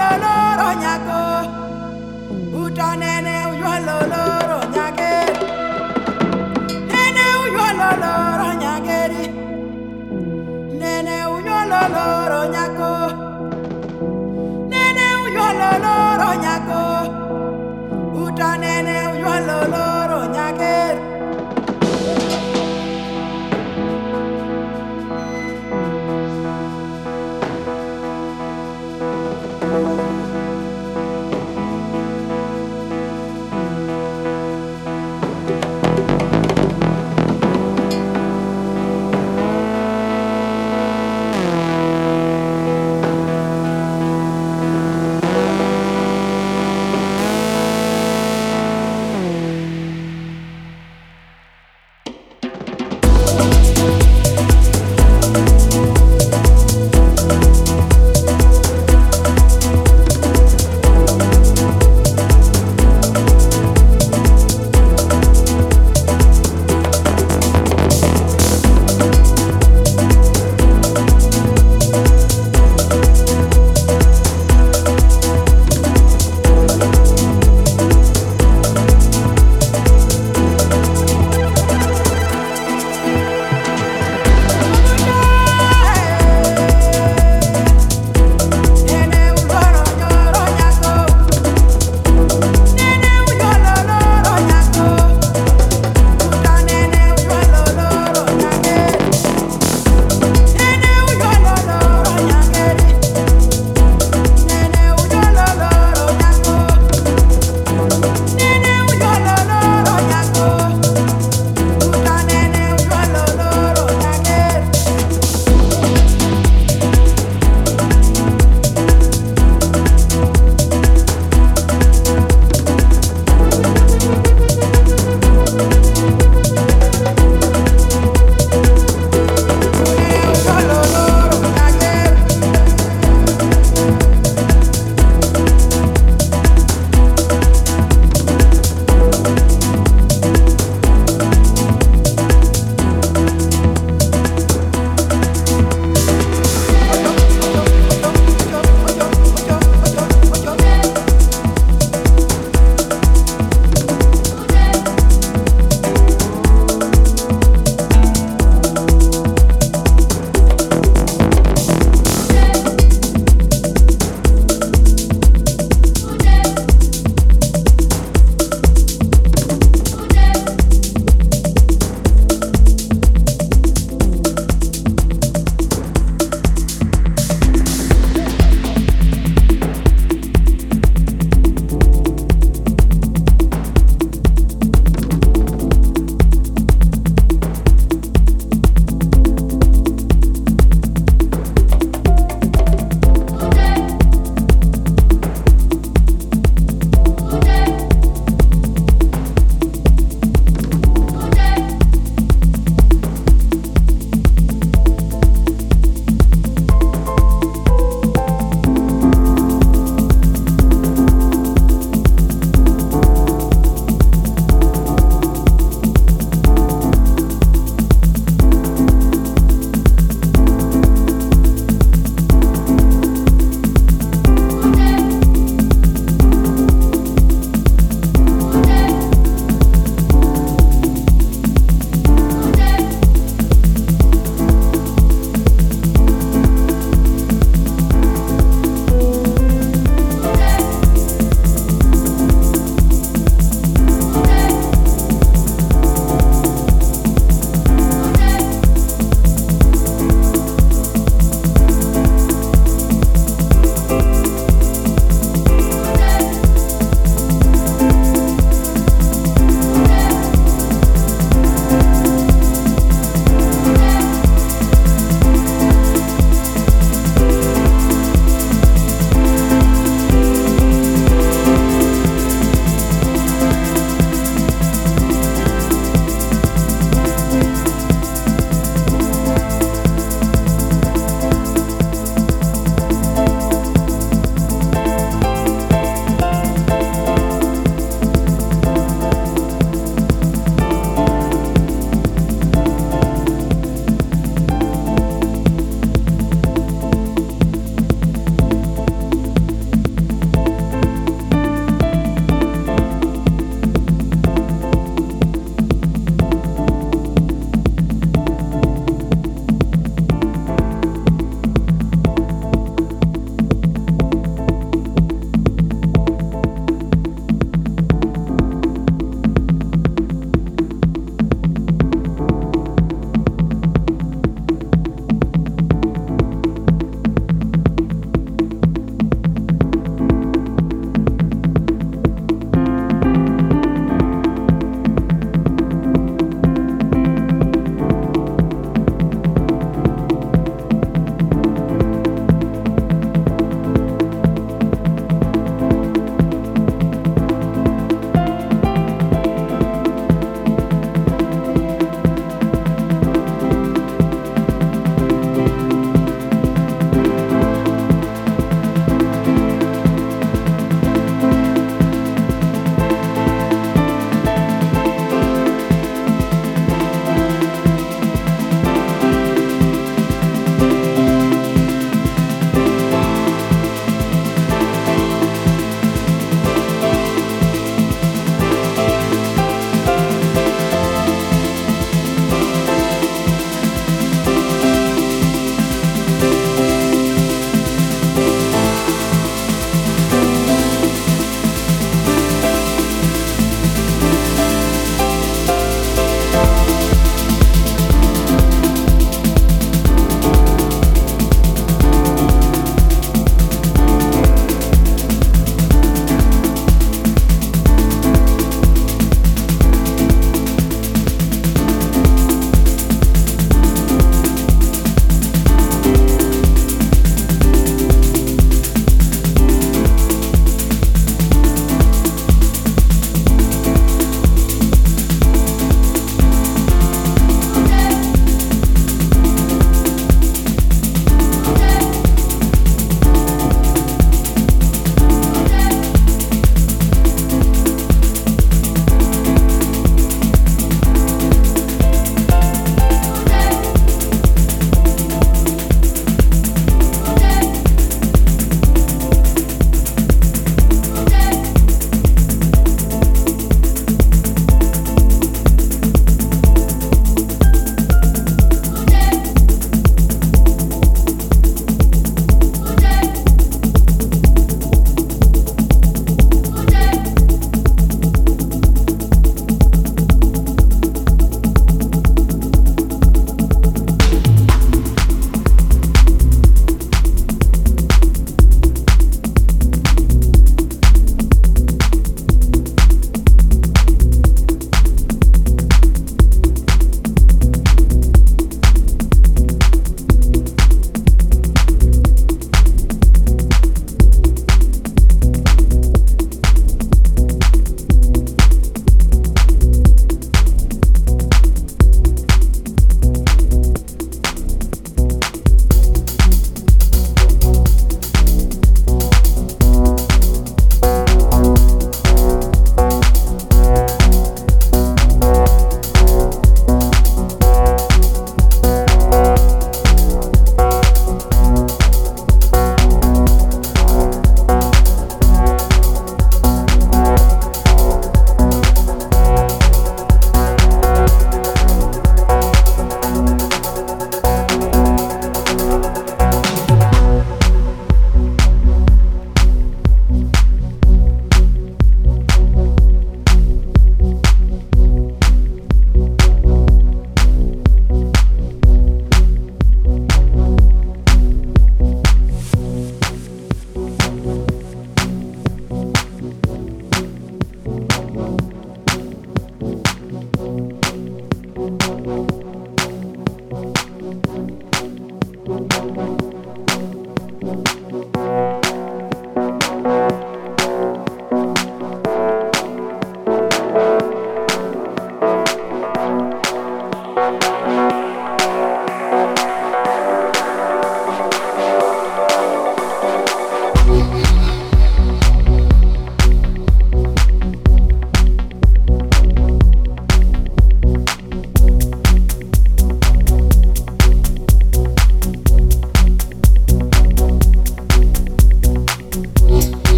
lolo loloro nyako utanene lolo.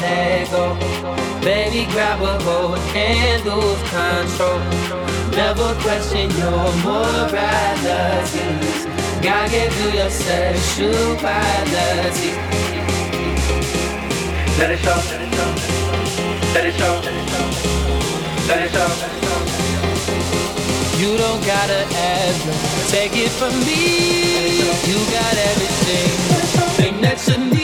let go. Baby, grab a hold and lose control. Never question your moralities. God gave you your sexuality. Let it show. Let it show. Let it show. You don't gotta ask, take it from me. You got everything. Thing that you need.